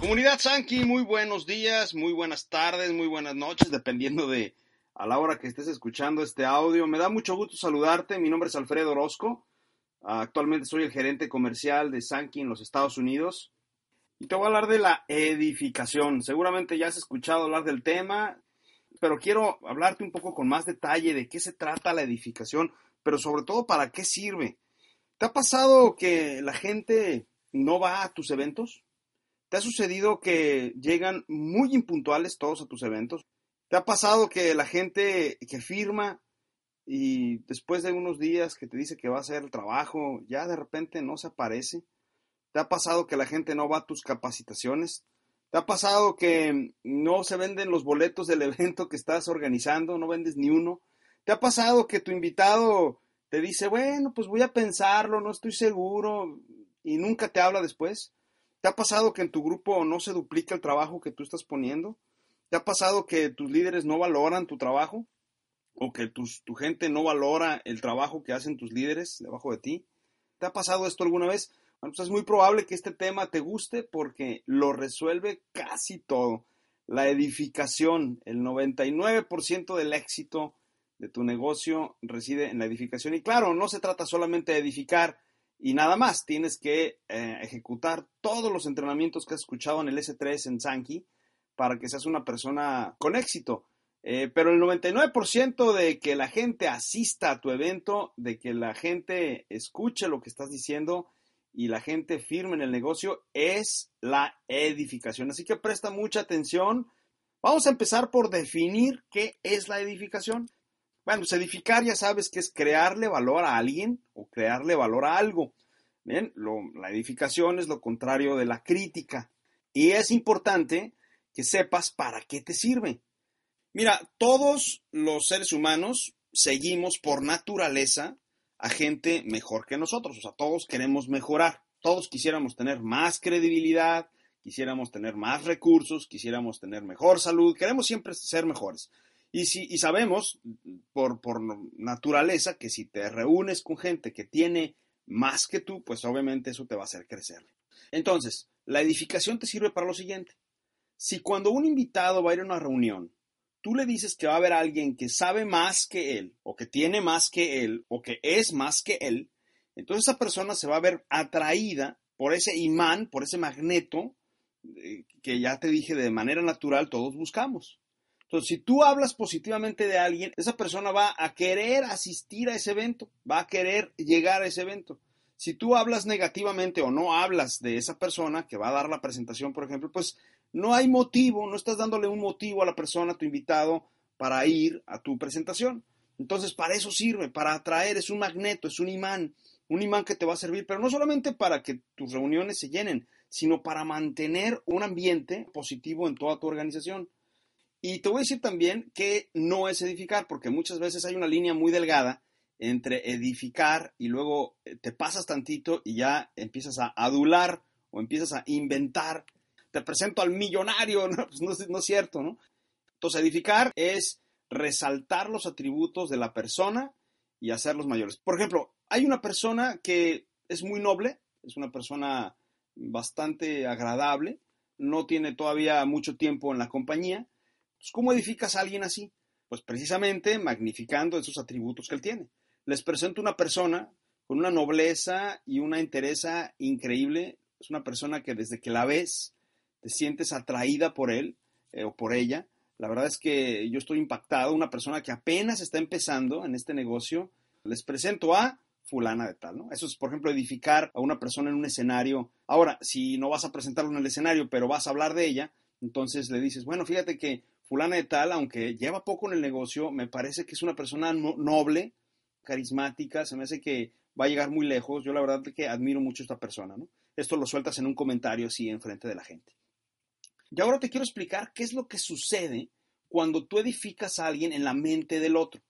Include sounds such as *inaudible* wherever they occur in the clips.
Comunidad Sanki, muy buenos días, muy buenas tardes, muy buenas noches, dependiendo de a la hora que estés escuchando este audio. Me da mucho gusto saludarte. Mi nombre es Alfredo Orozco. Actualmente soy el gerente comercial de Sanki en los Estados Unidos. Y te voy a hablar de la edificación. Seguramente ya has escuchado hablar del tema pero quiero hablarte un poco con más detalle de qué se trata la edificación, pero sobre todo para qué sirve. ¿Te ha pasado que la gente no va a tus eventos? ¿Te ha sucedido que llegan muy impuntuales todos a tus eventos? ¿Te ha pasado que la gente que firma y después de unos días que te dice que va a hacer el trabajo, ya de repente no se aparece? ¿Te ha pasado que la gente no va a tus capacitaciones? ¿Te ha pasado que no se venden los boletos del evento que estás organizando? No vendes ni uno. ¿Te ha pasado que tu invitado te dice, bueno, pues voy a pensarlo, no estoy seguro y nunca te habla después? ¿Te ha pasado que en tu grupo no se duplica el trabajo que tú estás poniendo? ¿Te ha pasado que tus líderes no valoran tu trabajo? ¿O que tu gente no valora el trabajo que hacen tus líderes debajo de ti? ¿Te ha pasado esto alguna vez? Bueno, pues es muy probable que este tema te guste porque lo resuelve casi todo. La edificación, el 99% del éxito de tu negocio reside en la edificación. Y claro, no se trata solamente de edificar y nada más. Tienes que eh, ejecutar todos los entrenamientos que has escuchado en el S3 en Sankey para que seas una persona con éxito. Eh, pero el 99% de que la gente asista a tu evento, de que la gente escuche lo que estás diciendo, y la gente firme en el negocio es la edificación. Así que presta mucha atención. Vamos a empezar por definir qué es la edificación. Bueno, pues edificar ya sabes que es crearle valor a alguien o crearle valor a algo. Bien, la edificación es lo contrario de la crítica. Y es importante que sepas para qué te sirve. Mira, todos los seres humanos seguimos por naturaleza a gente mejor que nosotros. O sea, todos queremos mejorar. Todos quisiéramos tener más credibilidad, quisiéramos tener más recursos, quisiéramos tener mejor salud, queremos siempre ser mejores. Y, si, y sabemos por, por naturaleza que si te reúnes con gente que tiene más que tú, pues obviamente eso te va a hacer crecer. Entonces, la edificación te sirve para lo siguiente. Si cuando un invitado va a ir a una reunión tú le dices que va a haber alguien que sabe más que él, o que tiene más que él, o que es más que él, entonces esa persona se va a ver atraída por ese imán, por ese magneto, eh, que ya te dije de manera natural todos buscamos. Entonces, si tú hablas positivamente de alguien, esa persona va a querer asistir a ese evento, va a querer llegar a ese evento. Si tú hablas negativamente o no hablas de esa persona que va a dar la presentación, por ejemplo, pues no hay motivo, no estás dándole un motivo a la persona, a tu invitado, para ir a tu presentación. Entonces, para eso sirve, para atraer, es un magneto, es un imán, un imán que te va a servir, pero no solamente para que tus reuniones se llenen, sino para mantener un ambiente positivo en toda tu organización. Y te voy a decir también que no es edificar, porque muchas veces hay una línea muy delgada entre edificar y luego eh, te pasas tantito y ya empiezas a adular o empiezas a inventar te presento al millonario, *laughs* no, pues no, es cierto, ¿no? Entonces, edificar es resaltar los atributos de la persona y hacerlos mayores. Por ejemplo, hay una persona que es muy noble, es una persona bastante agradable, no tiene todavía mucho tiempo en la compañía. ¿Cómo edificas a alguien así? Pues precisamente magnificando esos atributos que él tiene. Les presento una persona con una nobleza y una entereza increíble. Es una persona que desde que la ves te sientes atraída por él eh, o por ella. La verdad es que yo estoy impactado, una persona que apenas está empezando en este negocio, les presento a fulana de tal, ¿no? Eso es, por ejemplo, edificar a una persona en un escenario. Ahora, si no vas a presentarlo en el escenario, pero vas a hablar de ella, entonces le dices, bueno, fíjate que fulana de tal, aunque lleva poco en el negocio, me parece que es una persona noble, carismática, se me hace que va a llegar muy lejos. Yo la verdad que admiro mucho a esta persona, ¿no? Esto lo sueltas en un comentario así enfrente de la gente. Y ahora te quiero explicar qué es lo que sucede cuando tú edificas a alguien en la mente del otro.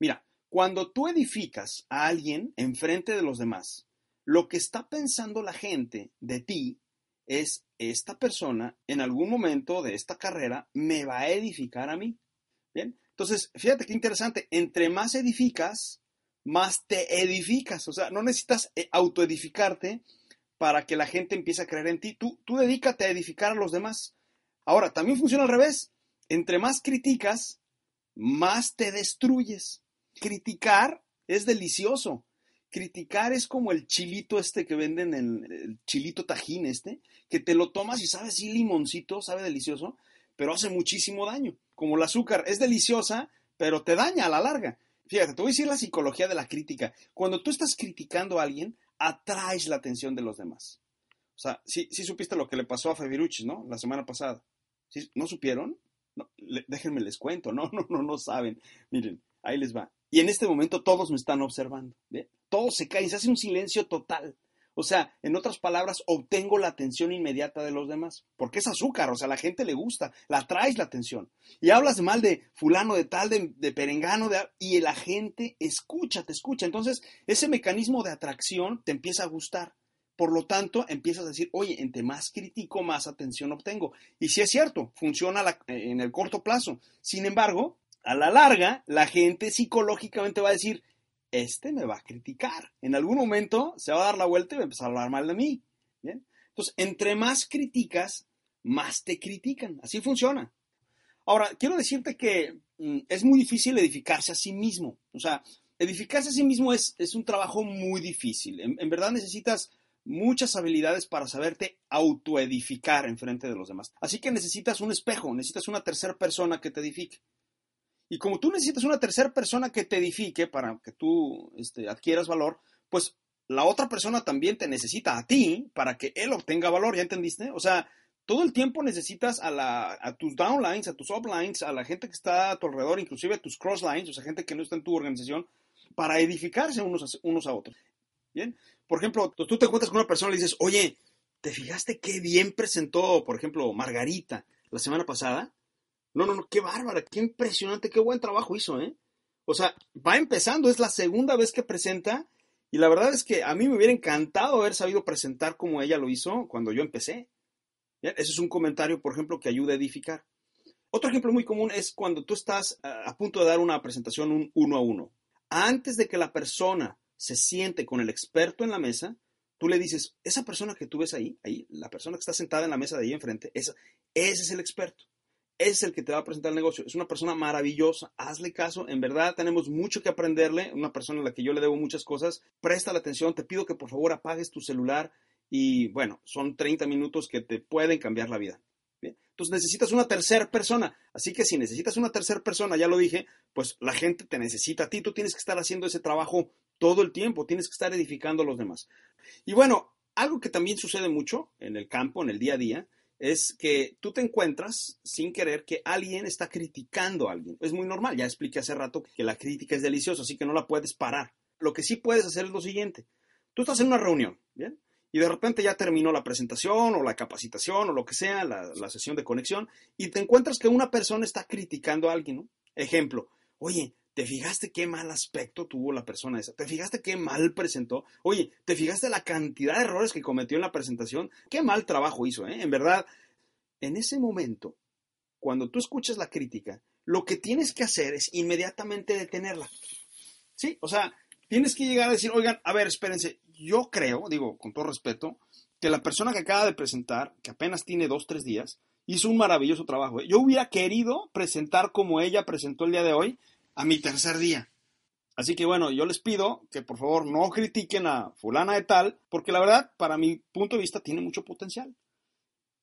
Mira, cuando tú edificas a alguien enfrente de los demás, lo que está pensando la gente de ti es, esta persona en algún momento de esta carrera me va a edificar a mí. Bien, entonces, fíjate qué interesante, entre más edificas, más te edificas, o sea, no necesitas eh, autoedificarte para que la gente empiece a creer en ti, tú, tú dedícate a edificar a los demás. Ahora, también funciona al revés, entre más criticas, más te destruyes. Criticar es delicioso. Criticar es como el chilito este que venden, en el chilito tajín este, que te lo tomas y sabe así limoncito, sabe delicioso, pero hace muchísimo daño. Como el azúcar, es deliciosa, pero te daña a la larga. Fíjate, te voy a decir la psicología de la crítica. Cuando tú estás criticando a alguien, atraes la atención de los demás. O sea, sí, sí supiste lo que le pasó a Fabiruchis, ¿no? La semana pasada. ¿No supieron? déjenme les cuento. No, *laughs* no, no, no saben. Miren, ahí les va. Y en este momento todos me están observando. Todos se caen, se hace un silencio total. O sea, en otras palabras, obtengo la atención inmediata de los demás, porque es azúcar, o sea, la gente le gusta, la traes la atención. Y hablas mal de fulano, de tal, de, perengano, y la gente escucha, te escucha. Entonces, ese mecanismo de atracción te empieza a gustar. Por lo tanto, empiezas a decir, oye, entre más critico, más atención obtengo. Y si es cierto, funciona en el corto plazo. Sin embargo, a la larga, la gente psicológicamente va a decir, este me va a criticar. En algún momento se va a dar la vuelta y va a empezar a hablar mal de mí. ¿Bien? Entonces, entre más criticas, más te critican. Así funciona. Ahora, quiero decirte que mm, es muy difícil edificarse a sí mismo. O sea, edificarse a sí mismo es, es un trabajo muy difícil. En, en, verdad necesitas muchas habilidades para saberte autoedificar en frente de los demás. Así que necesitas un espejo, necesitas una tercera persona que te edifique. Y como tú necesitas una tercera persona que te edifique para que tú este, adquieras valor, pues la otra persona también te necesita a ti para que él obtenga valor, ¿ya entendiste? O sea, todo el tiempo necesitas a, tus downlines, a tus uplines, a la gente que está a tu alrededor, inclusive a tus crosslines, o sea, gente que no está en tu organización, para edificarse unos a, unos a otros. Bien, por ejemplo, tú te encuentras con una persona y le dices, oye, ¿te fijaste qué bien presentó, por ejemplo, Margarita la semana pasada? No, no, no, qué bárbara, qué impresionante, qué buen trabajo hizo, ¿eh? O sea, va empezando, es la segunda vez que presenta y la verdad es que a mí me hubiera encantado haber sabido presentar como ella lo hizo cuando yo empecé. Ese es un comentario, por ejemplo, que ayuda a edificar. Otro ejemplo muy común es cuando tú estás a punto de dar una presentación un uno a uno. Antes de que la persona se siente con el experto en la mesa, tú le dices, esa persona que tú ves ahí, ahí, la persona que está sentada en la mesa de ahí enfrente, esa, ese es el experto. Es el que te va a presentar el negocio. Es una persona maravillosa, hazle caso, en verdad tenemos mucho que aprenderle, una persona a la que yo le debo muchas cosas, presta la atención, te pido que por favor apagues tu celular y bueno, son 30 minutos que te pueden cambiar la vida. Entonces necesitas una tercera persona, así que si necesitas una tercera persona, ya lo dije, pues la gente te necesita a ti, tú tienes que estar haciendo ese trabajo todo el tiempo, tienes que estar edificando a los demás. Y bueno, algo que también sucede mucho en el campo, en el día a día, es que tú te encuentras sin querer que alguien está criticando a alguien. Es muy normal, ya expliqué hace rato que la crítica es deliciosa, así que no la puedes parar. Lo que sí puedes hacer es lo siguiente. Tú estás en una reunión, ¿bien? Y de repente ya terminó la presentación o la capacitación o lo que sea, la, sesión de conexión, y te encuentras que una persona está criticando a alguien, ¿no? Ejemplo, oye, ¿Te fijaste qué mal aspecto tuvo la persona esa? ¿Te fijaste qué mal presentó? Oye, ¿te fijaste la cantidad de errores que cometió en la presentación? Qué mal trabajo hizo, ¿eh? En verdad, en ese momento, cuando tú escuchas la crítica, lo que tienes que hacer es inmediatamente detenerla. ¿Sí? O sea, tienes que llegar a decir, oigan, a ver, espérense, yo creo, digo con todo respeto, que la persona que acaba de presentar, que apenas tiene dos, tres días, hizo un maravilloso trabajo. ¿eh? Yo hubiera querido presentar como ella presentó el día de hoy, a mi tercer día. Así que bueno, yo les pido que por favor no critiquen a fulana de tal, porque la verdad, para mi punto de vista, tiene mucho potencial.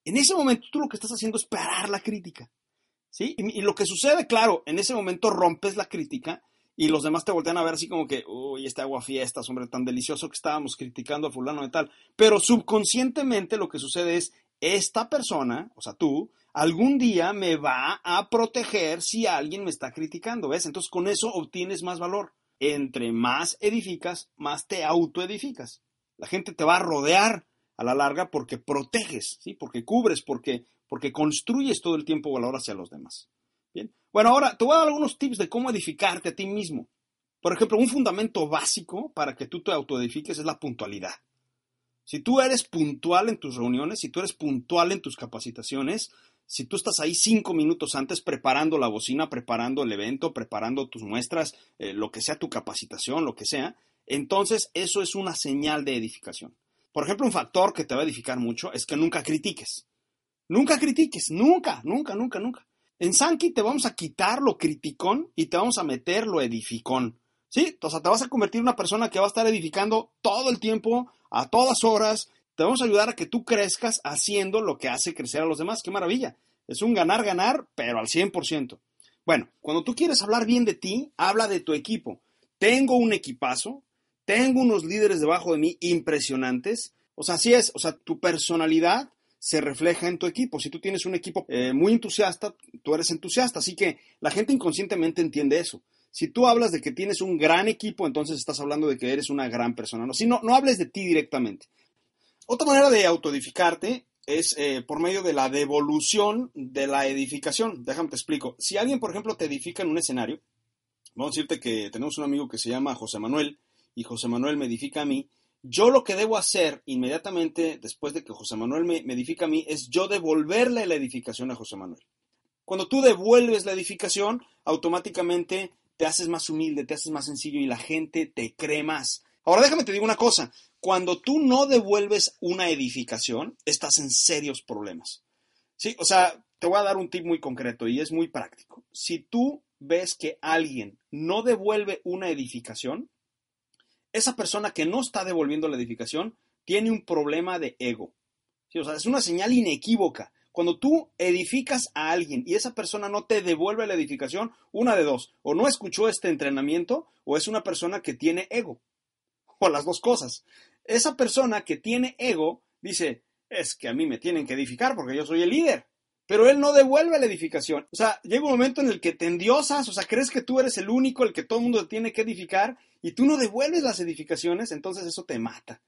En ese momento tú lo que estás haciendo es parar la crítica. ¿Sí? Y, lo que sucede, claro, en ese momento rompes la crítica y los demás te voltean a ver así como que, uy, este agua fiestas, hombre, tan delicioso que estábamos criticando a fulano de tal. Pero subconscientemente lo que sucede es, esta persona, o sea, tú, algún día me va a proteger si alguien me está criticando, ¿ves? Entonces con eso obtienes más valor. Entre más edificas, más te autoedificas. La gente te va a rodear a la larga porque proteges, ¿sí? Porque cubres, porque, porque construyes todo el tiempo valor hacia los demás. Bien. Bueno, ahora te voy a dar algunos tips de cómo edificarte a ti mismo. Por ejemplo, un fundamento básico para que tú te autoedifiques es la puntualidad. Si tú eres puntual en tus reuniones, si tú eres puntual en tus capacitaciones, si tú estás ahí cinco minutos antes preparando la bocina, preparando el evento, preparando tus muestras, eh, lo que sea tu capacitación, lo que sea, entonces eso es una señal de edificación. Por ejemplo, un factor que te va a edificar mucho es que nunca critiques. Nunca critiques, nunca, nunca, nunca, nunca. En Sankey te vamos a quitar lo criticón y te vamos a meter lo edificón. ¿Sí? O sea, te vas a convertir en una persona que va a estar edificando todo el tiempo, a todas horas. Te vamos a ayudar a que tú crezcas haciendo lo que hace crecer a los demás. ¡Qué maravilla! Es un ganar-ganar, pero al 100%. Bueno, cuando tú quieres hablar bien de ti, habla de tu equipo. Tengo un equipazo, tengo unos líderes debajo de mí impresionantes. O sea, así es, o sea, tu personalidad se refleja en tu equipo. Si tú tienes un equipo eh, muy entusiasta, tú eres entusiasta. Así que la gente inconscientemente entiende eso. Si tú hablas de que tienes un gran equipo, entonces estás hablando de que eres una gran persona. No, si no, no hables de ti directamente. Otra manera de autoedificarte es eh, por medio de la devolución de la edificación. Déjame te explico. Si alguien, por ejemplo, te edifica en un escenario, vamos a decirte que tenemos un amigo que se llama José Manuel y José Manuel me edifica a mí. Yo lo que debo hacer inmediatamente después de que José Manuel me, me edifica a mí es yo devolverle la edificación a José Manuel. Cuando tú devuelves la edificación, automáticamente te haces más humilde, te haces más sencillo y la gente te cree más. Ahora déjame te digo una cosa, cuando tú no devuelves una edificación, estás en serios problemas. Sí, o sea, te voy a dar un tip muy concreto y es muy práctico. Si tú ves que alguien no devuelve una edificación, esa persona que no está devolviendo la edificación tiene un problema de ego. Sí, o sea, es una señal inequívoca. Cuando tú edificas a alguien y esa persona no te devuelve la edificación, una de dos, o no escuchó este entrenamiento o es una persona que tiene ego, o las dos cosas esa persona que tiene ego dice, es que a mí me tienen que edificar porque yo soy el líder. Pero él no devuelve la edificación. O sea, llega un momento en el que te endiosas, o sea, crees que tú eres el único, el que todo el mundo tiene que edificar, y tú no devuelves las edificaciones, entonces eso te mata.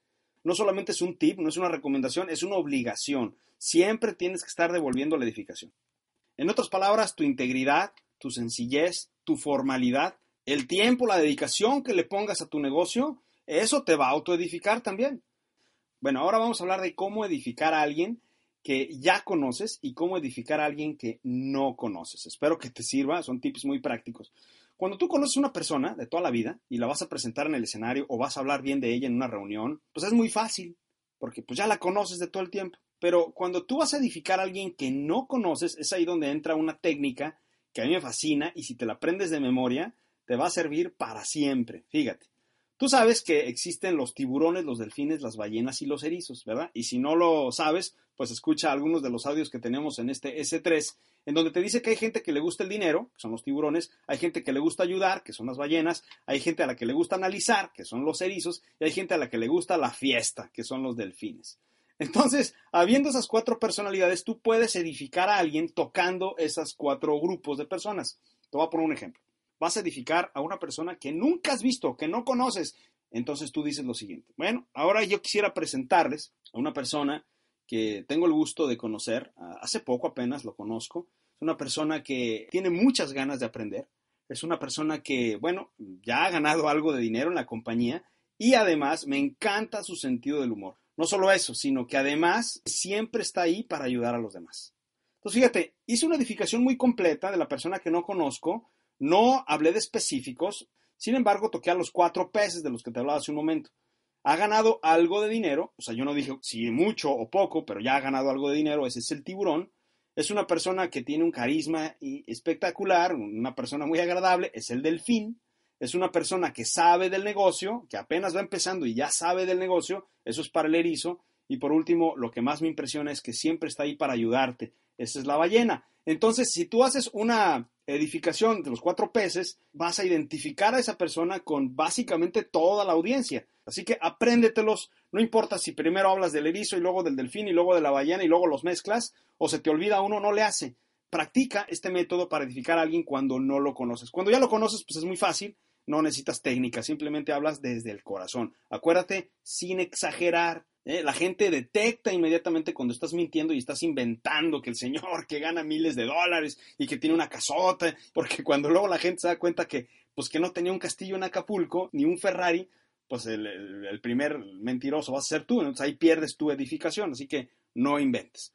No solamente es un tip, no es una recomendación, es una obligación. Siempre tienes que estar devolviendo la edificación. En otras palabras, tu integridad, tu sencillez, tu formalidad, el tiempo, la dedicación que le pongas a tu negocio, eso te va a autoedificar también. Bueno, ahora vamos a hablar de cómo edificar a alguien que ya conoces y cómo edificar a alguien que no conoces. Espero que te sirva, son tips muy prácticos. Cuando tú conoces a una persona de toda la vida y la vas a presentar en el escenario o vas a hablar bien de ella en una reunión, pues es muy fácil, porque pues ya la conoces de todo el tiempo. Pero cuando tú vas a edificar a alguien que no conoces, es ahí donde entra una técnica que a mí me fascina y si te la aprendes de memoria, te va a servir para siempre. Fíjate. Tú sabes que existen los tiburones, los delfines, las ballenas y los erizos, ¿verdad? Y si no lo sabes, pues escucha algunos de los audios que tenemos en este S3, en donde te dice que hay gente que le gusta el dinero, que son los tiburones, hay gente que le gusta ayudar, que son las ballenas, hay gente a la que le gusta analizar, que son los erizos, y hay gente a la que le gusta la fiesta, que son los delfines. Entonces, habiendo esas cuatro personalidades, tú puedes edificar a alguien tocando esos cuatro grupos de personas. Te voy a poner un ejemplo vas a edificar a una persona que nunca has visto, que no conoces. Entonces tú dices lo siguiente. Bueno, ahora yo quisiera presentarles a una persona que tengo el gusto de conocer. Hace poco apenas lo conozco. Es una persona que tiene muchas ganas de aprender. Es una persona que, bueno, ya ha ganado algo de dinero en la compañía y además me encanta su sentido del humor. No solo eso, sino que además siempre está ahí para ayudar a los demás. Entonces, fíjate, hice una edificación muy completa de la persona que no conozco, no hablé de específicos, sin embargo, toqué a los cuatro peces de los que te hablaba hace un momento. Ha ganado algo de dinero, o sea, yo no dije si mucho o poco, pero ya ha ganado algo de dinero, ese es el tiburón. Es una persona que tiene un carisma espectacular, una persona muy agradable, es el delfín. Es una persona que sabe del negocio, que apenas va empezando y ya sabe del negocio, eso es para el erizo. Y por último, lo que más me impresiona es que siempre está ahí para ayudarte. Esa es la ballena. Entonces, si tú haces una edificación de los cuatro peces, vas a identificar a esa persona con básicamente toda la audiencia. Así que apréndetelos, no importa si primero hablas del erizo y luego del delfín y luego de la ballena y luego los mezclas, o se te olvida uno, no le hace. Practica este método para edificar a alguien cuando no lo conoces. Cuando ya lo conoces, pues es muy fácil, no necesitas técnica, simplemente hablas desde el corazón. Acuérdate, sin exagerar. ¿eh? La gente detecta inmediatamente cuando estás mintiendo y estás inventando que el señor que gana miles de dólares y que tiene una casota, porque cuando luego la gente se da cuenta que, pues que no tenía un castillo en Acapulco ni un Ferrari, pues el, primer mentiroso va a ser tú, entonces ahí pierdes tu edificación, así que no inventes.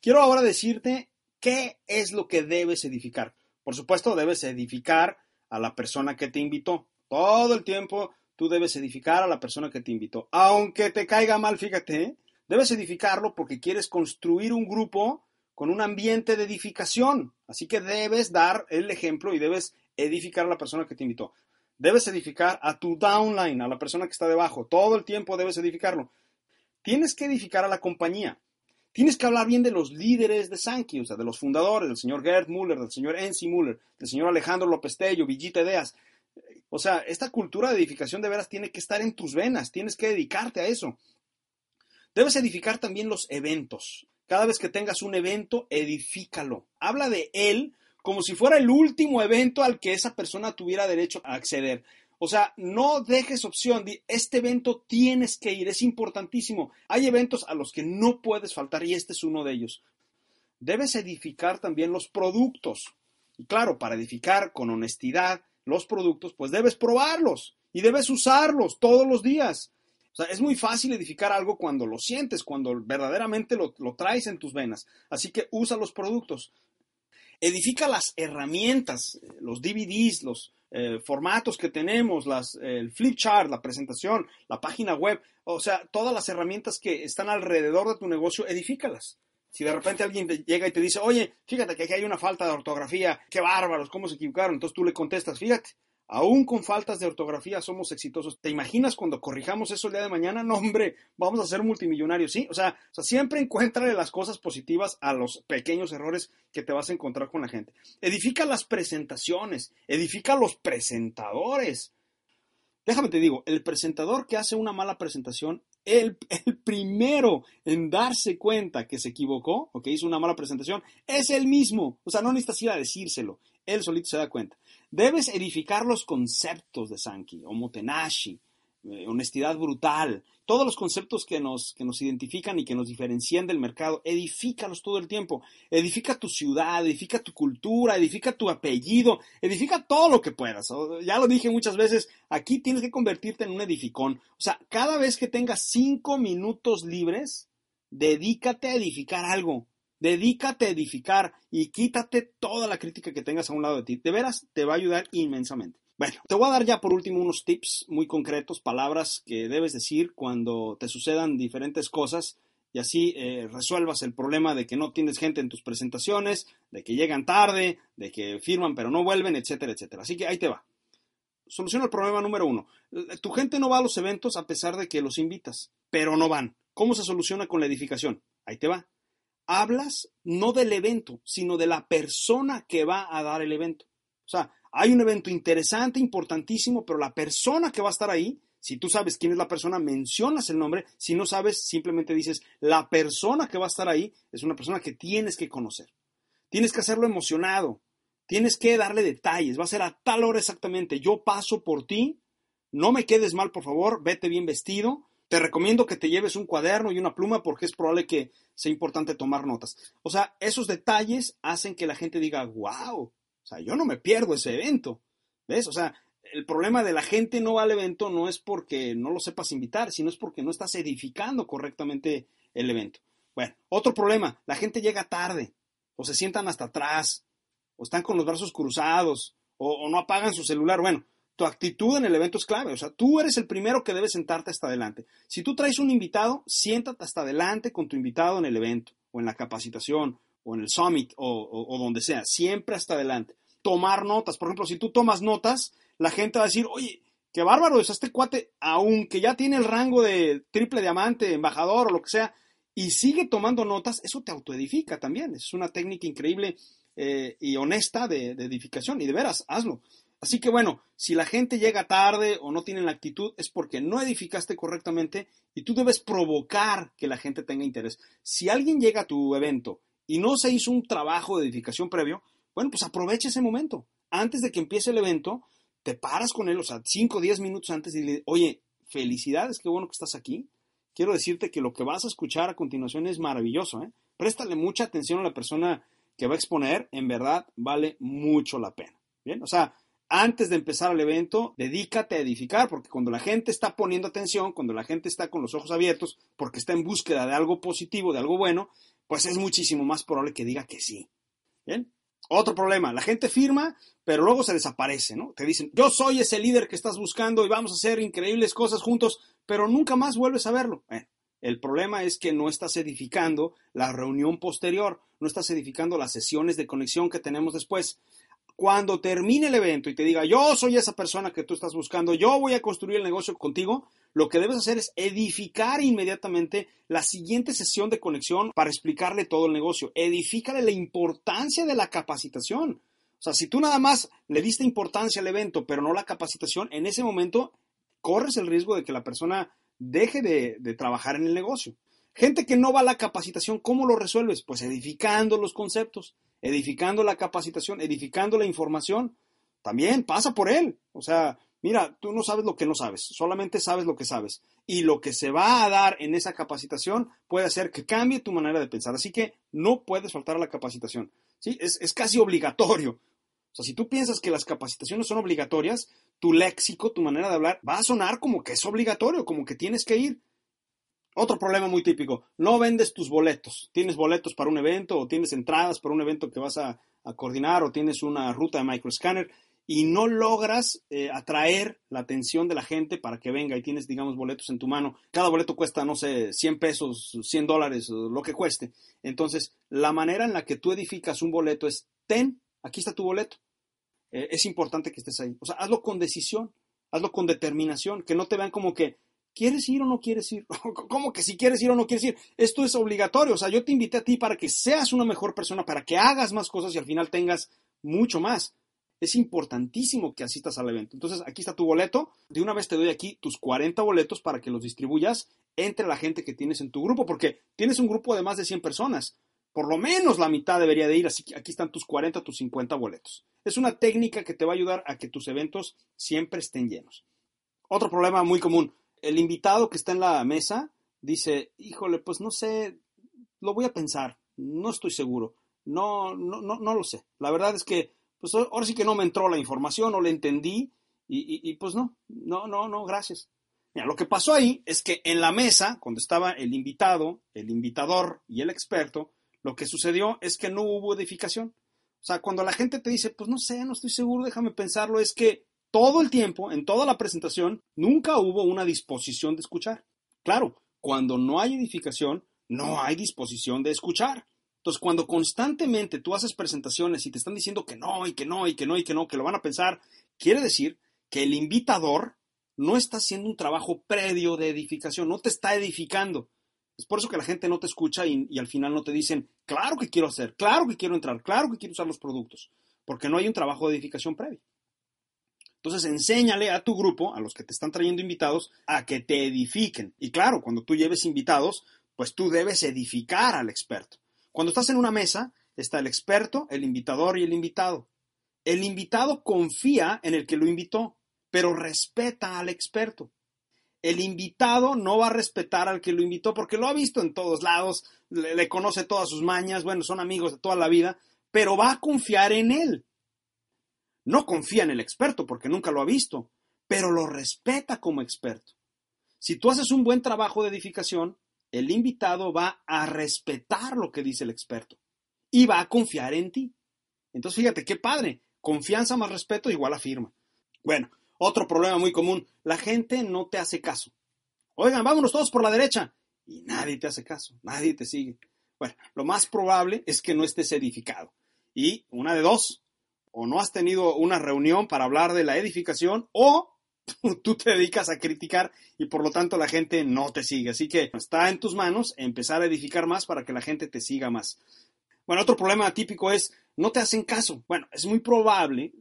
Quiero ahora decirte qué es lo que debes edificar. Por supuesto, debes edificar a la persona que te invitó. Todo el tiempo tú debes edificar a la persona que te invitó. Aunque te caiga mal, fíjate, debes edificarlo porque quieres construir un grupo con un ambiente de edificación. Así que debes dar el ejemplo y debes edificar a la persona que te invitó. Debes edificar a tu downline, a la persona que está debajo. Todo el tiempo debes edificarlo. Tienes que edificar a la compañía. Tienes que hablar bien de los líderes de Sankey, o sea, de los fundadores, del señor Gerd Müller, del señor Enzi Müller, del señor Alejandro López Tello, Villita Ideas. O sea, esta cultura de edificación de veras tiene que estar en tus venas, tienes que dedicarte a eso. Debes edificar también los eventos. Cada vez que tengas un evento, edifícalo. Habla de él como si fuera el último evento al que esa persona tuviera derecho a acceder. O sea, no dejes opción. Este evento tienes que ir, es importantísimo. Hay eventos a los que no puedes faltar y este es uno de ellos. Debes edificar también los productos. Y claro, para edificar con honestidad los productos, pues debes probarlos y debes usarlos todos los días. O sea, es muy fácil edificar algo cuando lo sientes, cuando verdaderamente lo, lo traes en tus venas. Así que usa los productos. Edifica las herramientas, los DVDs, los, eh, formatos que tenemos, las, el flip chart, la presentación, la página web, o sea, todas las herramientas que están alrededor de tu negocio, edifícalas. Si de repente alguien llega y te dice, oye, fíjate que aquí hay una falta de ortografía, qué bárbaros, cómo se equivocaron, entonces tú le contestas, fíjate, Aún con faltas de ortografía somos exitosos. ¿Te imaginas cuando corrijamos eso el día de mañana? No, hombre, vamos a ser multimillonarios, ¿sí? O sea, siempre encuéntrale las cosas positivas a los pequeños errores que te vas a encontrar con la gente. Edifica las presentaciones, edifica los presentadores. Déjame te digo, el presentador que hace una mala presentación, el, el primero en darse cuenta que se equivocó o que hizo una mala presentación, es el mismo. O sea, no necesitas ir a decírselo, él solito se da cuenta. Debes edificar los conceptos de Sankey, Omotenashi, eh, honestidad brutal, todos los conceptos que nos, que nos identifican y que nos diferencian del mercado, edifícalos todo el tiempo. Edifica tu ciudad, edifica tu cultura, edifica tu apellido, edifica todo lo que puedas. Ya lo dije muchas veces, aquí tienes que convertirte en un edificón. O sea, cada vez que tengas cinco minutos libres, dedícate a edificar algo. Dedícate a edificar y quítate toda la crítica que tengas a un lado de ti. De veras, te va a ayudar inmensamente. Bueno, te voy a dar ya por último unos tips muy concretos, palabras que debes decir cuando te sucedan diferentes cosas y así eh, resuelvas el problema de que no tienes gente en tus presentaciones, de que llegan tarde, de que firman pero no vuelven, etcétera, etcétera. Así que ahí te va. Soluciona el problema número uno. Tu gente no va a los eventos a pesar de que los invitas, pero no van. ¿Cómo se soluciona con la edificación? Ahí te va hablas no del evento, sino de la persona que va a dar el evento. O sea, hay un evento interesante, importantísimo, pero la persona que va a estar ahí, si tú sabes quién es la persona, mencionas el nombre, si no sabes, simplemente dices, la persona que va a estar ahí es una persona que tienes que conocer. Tienes que hacerlo emocionado, tienes que darle detalles, va a ser a tal hora exactamente, yo paso por ti, no me quedes mal, por favor, vete bien vestido, te recomiendo que te lleves un cuaderno y una pluma porque es probable que sea importante tomar notas. O sea, esos detalles hacen que la gente diga, wow, o sea, yo no me pierdo ese evento. ¿Ves? O sea, el problema de la gente no va al evento no es porque no lo sepas invitar, sino es porque no estás edificando correctamente el evento. Bueno, otro problema, la gente llega tarde, o se sientan hasta atrás, o están con los brazos cruzados, o, o no apagan su celular. Bueno, tu actitud en el evento es clave. O sea, tú eres el primero que debe sentarte hasta adelante. Si tú traes un invitado, siéntate hasta adelante con tu invitado en el evento, o en la capacitación, o en el summit, o, donde sea. Siempre hasta adelante. Tomar notas. Por ejemplo, si tú tomas notas, la gente va a decir, oye, qué bárbaro es este cuate, aunque ya tiene el rango de triple diamante, embajador o lo que sea, y sigue tomando notas, eso te autoedifica también. Es una técnica increíble eh, y honesta de, de, edificación y de veras, hazlo. Así que bueno, si la gente llega tarde o no tiene la actitud es porque no edificaste correctamente y tú debes provocar que la gente tenga interés. Si alguien llega a tu evento y no se hizo un trabajo de edificación previo, bueno, pues aprovecha ese momento. Antes de que empiece el evento, te paras con él, o sea, 5 o 10 minutos antes y le oye, felicidades, qué bueno que estás aquí. Quiero decirte que lo que vas a escuchar a continuación es maravilloso. ¿eh? Préstale mucha atención a la persona que va a exponer, en verdad vale mucho la pena. Bien, o sea, antes de empezar el evento, dedícate a edificar, porque cuando la gente está poniendo atención, cuando la gente está con los ojos abiertos, porque está en búsqueda de algo positivo, de algo bueno, pues es muchísimo más probable que diga que sí. Bien, otro problema, la gente firma, pero luego se desaparece, ¿no? Te dicen, yo soy ese líder que estás buscando y vamos a hacer increíbles cosas juntos, pero nunca más vuelves a verlo. el problema es que no estás edificando la reunión posterior, no estás edificando las sesiones de conexión que tenemos después cuando termine el evento y te diga, yo soy esa persona que tú estás buscando, yo voy a construir el negocio contigo, lo que debes hacer es edificar inmediatamente la siguiente sesión de conexión para explicarle todo el negocio. Edifícale la importancia de la capacitación. O sea, si tú nada más le diste importancia al evento, pero no la capacitación, en ese momento corres el riesgo de que la persona deje de, de trabajar en el negocio. Gente que no va a la capacitación, ¿cómo lo resuelves? Pues edificando los conceptos edificando la capacitación, edificando la información, también pasa por él. O sea, mira, tú no sabes lo que no sabes, solamente sabes lo que sabes. Y lo que se va a dar en esa capacitación puede hacer que cambie tu manera de pensar. Así que no puedes faltar a la capacitación. ¿sí? Es, es casi obligatorio. O sea, si tú piensas que las capacitaciones son obligatorias, tu léxico, tu manera de hablar, va a sonar como que es obligatorio, como que tienes que ir. Otro problema muy típico, no vendes tus boletos. Tienes boletos para un evento o tienes entradas para un evento que vas a, coordinar o tienes una ruta de microscanner y no logras eh, atraer la atención de la gente para que venga y tienes, digamos, boletos en tu mano. Cada boleto cuesta, no sé, 100 pesos, 100 dólares, lo que cueste. Entonces, la manera en la que tú edificas un boleto es, ten, aquí está tu boleto. Eh, es importante que estés ahí. O sea, hazlo con decisión, hazlo con determinación, que no te vean como que, ¿Quieres ir o no quieres ir? *laughs* ¿Cómo que si quieres ir o no quieres ir? Esto es obligatorio. O sea, yo te invité a ti para que seas una mejor persona, para que hagas más cosas y al final tengas mucho más. Es importantísimo que asistas al evento. Entonces, aquí está tu boleto. De una vez te doy aquí tus 40 boletos para que los distribuyas entre la gente que tienes en tu grupo, porque tienes un grupo de más de 100 personas. Por lo menos la mitad debería de ir, así que aquí están tus 40, tus 50 boletos. Es una técnica que te va a ayudar a que tus eventos siempre estén llenos. Otro problema muy común, el invitado que está en la mesa dice, híjole, pues no sé, lo voy a pensar, no estoy seguro, no, no, no, no lo sé. La verdad es que, pues ahora sí que no me entró la información, no la entendí y, y, pues no, no, no, no, gracias. Mira, lo que pasó ahí es que en la mesa, cuando estaba el invitado, el invitador y el experto, lo que sucedió es que no hubo edificación. O sea, cuando la gente te dice, pues no sé, no estoy seguro, déjame pensarlo, es que todo el tiempo, en toda la presentación, nunca hubo una disposición de escuchar. Claro, cuando no hay edificación, no hay disposición de escuchar. Entonces, cuando constantemente tú haces presentaciones y te están diciendo que no, y que no, y que no, y que no, que lo van a pensar, quiere decir que el invitador no está haciendo un trabajo previo de edificación, no te está edificando. Es por eso que la gente no te escucha y, y, al final no te dicen, claro que quiero hacer, claro que quiero entrar, claro que quiero usar los productos, porque no hay un trabajo de edificación previo. Entonces, enséñale a tu grupo, a los que te están trayendo invitados, a que te edifiquen. Y claro, cuando tú lleves invitados, pues tú debes edificar al experto. Cuando estás en una mesa, está el experto, el invitador y el invitado. El invitado confía en el que lo invitó, pero respeta al experto. El invitado no va a respetar al que lo invitó porque lo ha visto en todos lados, le, conoce todas sus mañas, bueno, son amigos de toda la vida, pero va a confiar en él. No confía en el experto porque nunca lo ha visto, pero lo respeta como experto. Si tú haces un buen trabajo de edificación, el invitado va a respetar lo que dice el experto y va a confiar en ti. Entonces, fíjate, qué padre. Confianza más respeto igual a firma. Bueno, otro problema muy común. La gente no te hace caso. Oigan, vámonos todos por la derecha. Y nadie te hace caso, nadie te sigue. Bueno, lo más probable es que no estés edificado. Y una de dos, o no has tenido una reunión para hablar de la edificación o *laughs* tú te dedicas a criticar y por lo tanto la gente no te sigue. Así que está en tus manos empezar a edificar más para que la gente te siga más. Bueno, otro problema típico es no te hacen caso. Bueno, es muy probable,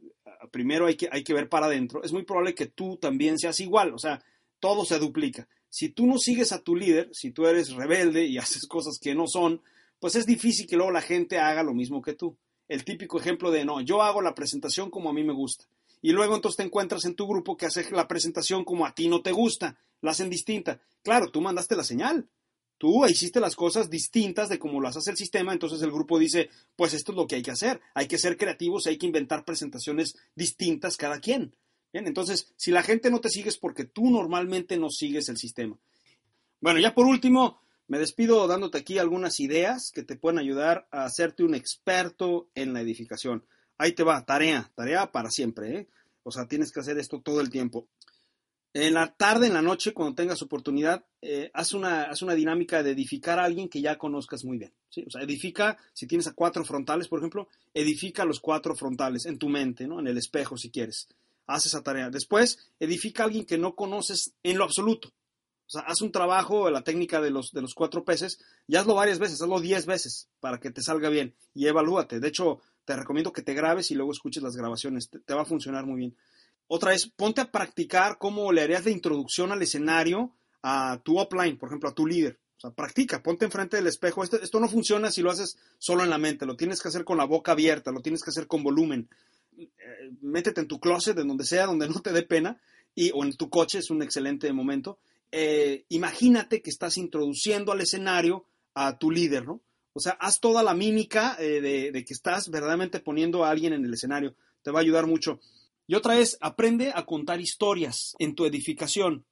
primero hay que, hay que ver para adentro, es muy probable que tú también seas igual, o sea, todo se duplica. Si tú no sigues a tu líder, si tú eres rebelde y *laughs* haces cosas que no son, pues es difícil que luego la gente haga lo mismo que tú. El típico ejemplo de, no, yo hago la presentación como a mí me gusta. Y luego entonces te encuentras en tu grupo que hace la presentación como a ti no te gusta, la hacen distinta. Claro, tú mandaste la señal. Tú hiciste las cosas distintas de cómo las hace el sistema, entonces el grupo dice, pues esto es lo que hay que hacer. Hay que ser creativos, hay que inventar presentaciones distintas cada quien. Bien, entonces, si la gente no te sigue es porque tú normalmente no sigues el sistema. Bueno, ya por último, me despido dándote aquí algunas ideas que te pueden ayudar a hacerte un experto en la edificación. Ahí te va, tarea, tarea para siempre, ¿eh? O sea, tienes que hacer esto todo el tiempo. En la tarde, en la noche, cuando tengas oportunidad, eh, haz, una, haz una dinámica de edificar a alguien que ya conozcas muy bien. O sea, edifica, si tienes a cuatro frontales, por ejemplo, edifica los cuatro frontales en tu mente, ¿no? En el espejo, si quieres. Haz esa tarea. Después, edifica a alguien que no conoces en lo absoluto. O sea, haz un trabajo, la técnica de los, de los cuatro peces, y hazlo varias veces, hazlo diez veces para que te salga bien y evalúate. De hecho, te recomiendo que te grabes y luego escuches las grabaciones, te, va a funcionar muy bien. Otra es, ponte a practicar cómo le harías la introducción al escenario a tu upline, por ejemplo, a tu líder. O sea, practica, ponte enfrente del espejo. Esto, esto no funciona si lo haces solo en la mente, lo tienes que hacer con la boca abierta, lo tienes que hacer con volumen. Eh, métete en tu closet, en donde sea, donde no te dé pena, y, o en tu coche, es un excelente momento, eh, imagínate que estás introduciendo al escenario a tu líder, ¿no? O sea, haz toda la mímica eh, de, que estás verdaderamente poniendo a alguien en el escenario. Te va a ayudar mucho. Y otra es, aprende a contar historias en tu edificación.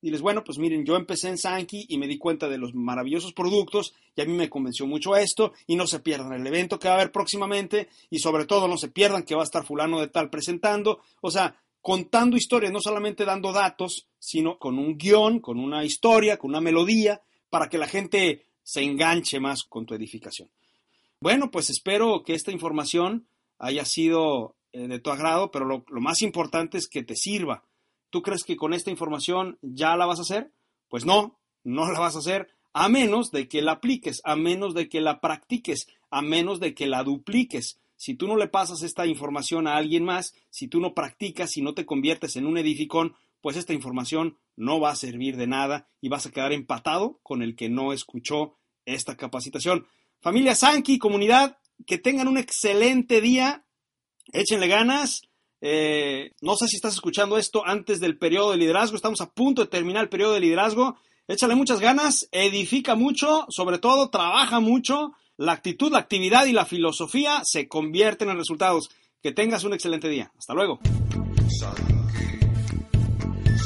Diles, bueno, pues miren, yo empecé en Sankey y me di cuenta de los maravillosos productos y a mí me convenció mucho esto y no se pierdan el evento que va a haber próximamente y sobre todo no se pierdan que va a estar fulano de tal presentando. O sea, contando historias, no solamente dando datos, sino con un guion, con una historia, con una melodía, para que la gente se enganche más con tu edificación. Bueno, pues espero que esta información haya sido eh, de tu agrado, pero lo, lo más importante es que te sirva. ¿Tú crees que con esta información ya la vas a hacer? Pues no, no la vas a hacer a menos de que la apliques, a menos de que la practiques, a menos de que la dupliques. Si tú no le pasas esta información a alguien más, si tú no practicas, si no te conviertes en un edificón, pues esta información no va a servir de nada y vas a quedar empatado con el que no escuchó esta capacitación. Familia Sankey, comunidad, que tengan un excelente día, échenle ganas. Eh, no sé si estás escuchando esto antes del periodo de liderazgo, estamos a punto de terminar el periodo de liderazgo. Échale muchas ganas, edifica mucho, sobre todo trabaja mucho la actitud, la actividad y la filosofía se convierten en resultados. Que tengas un excelente día. Hasta luego.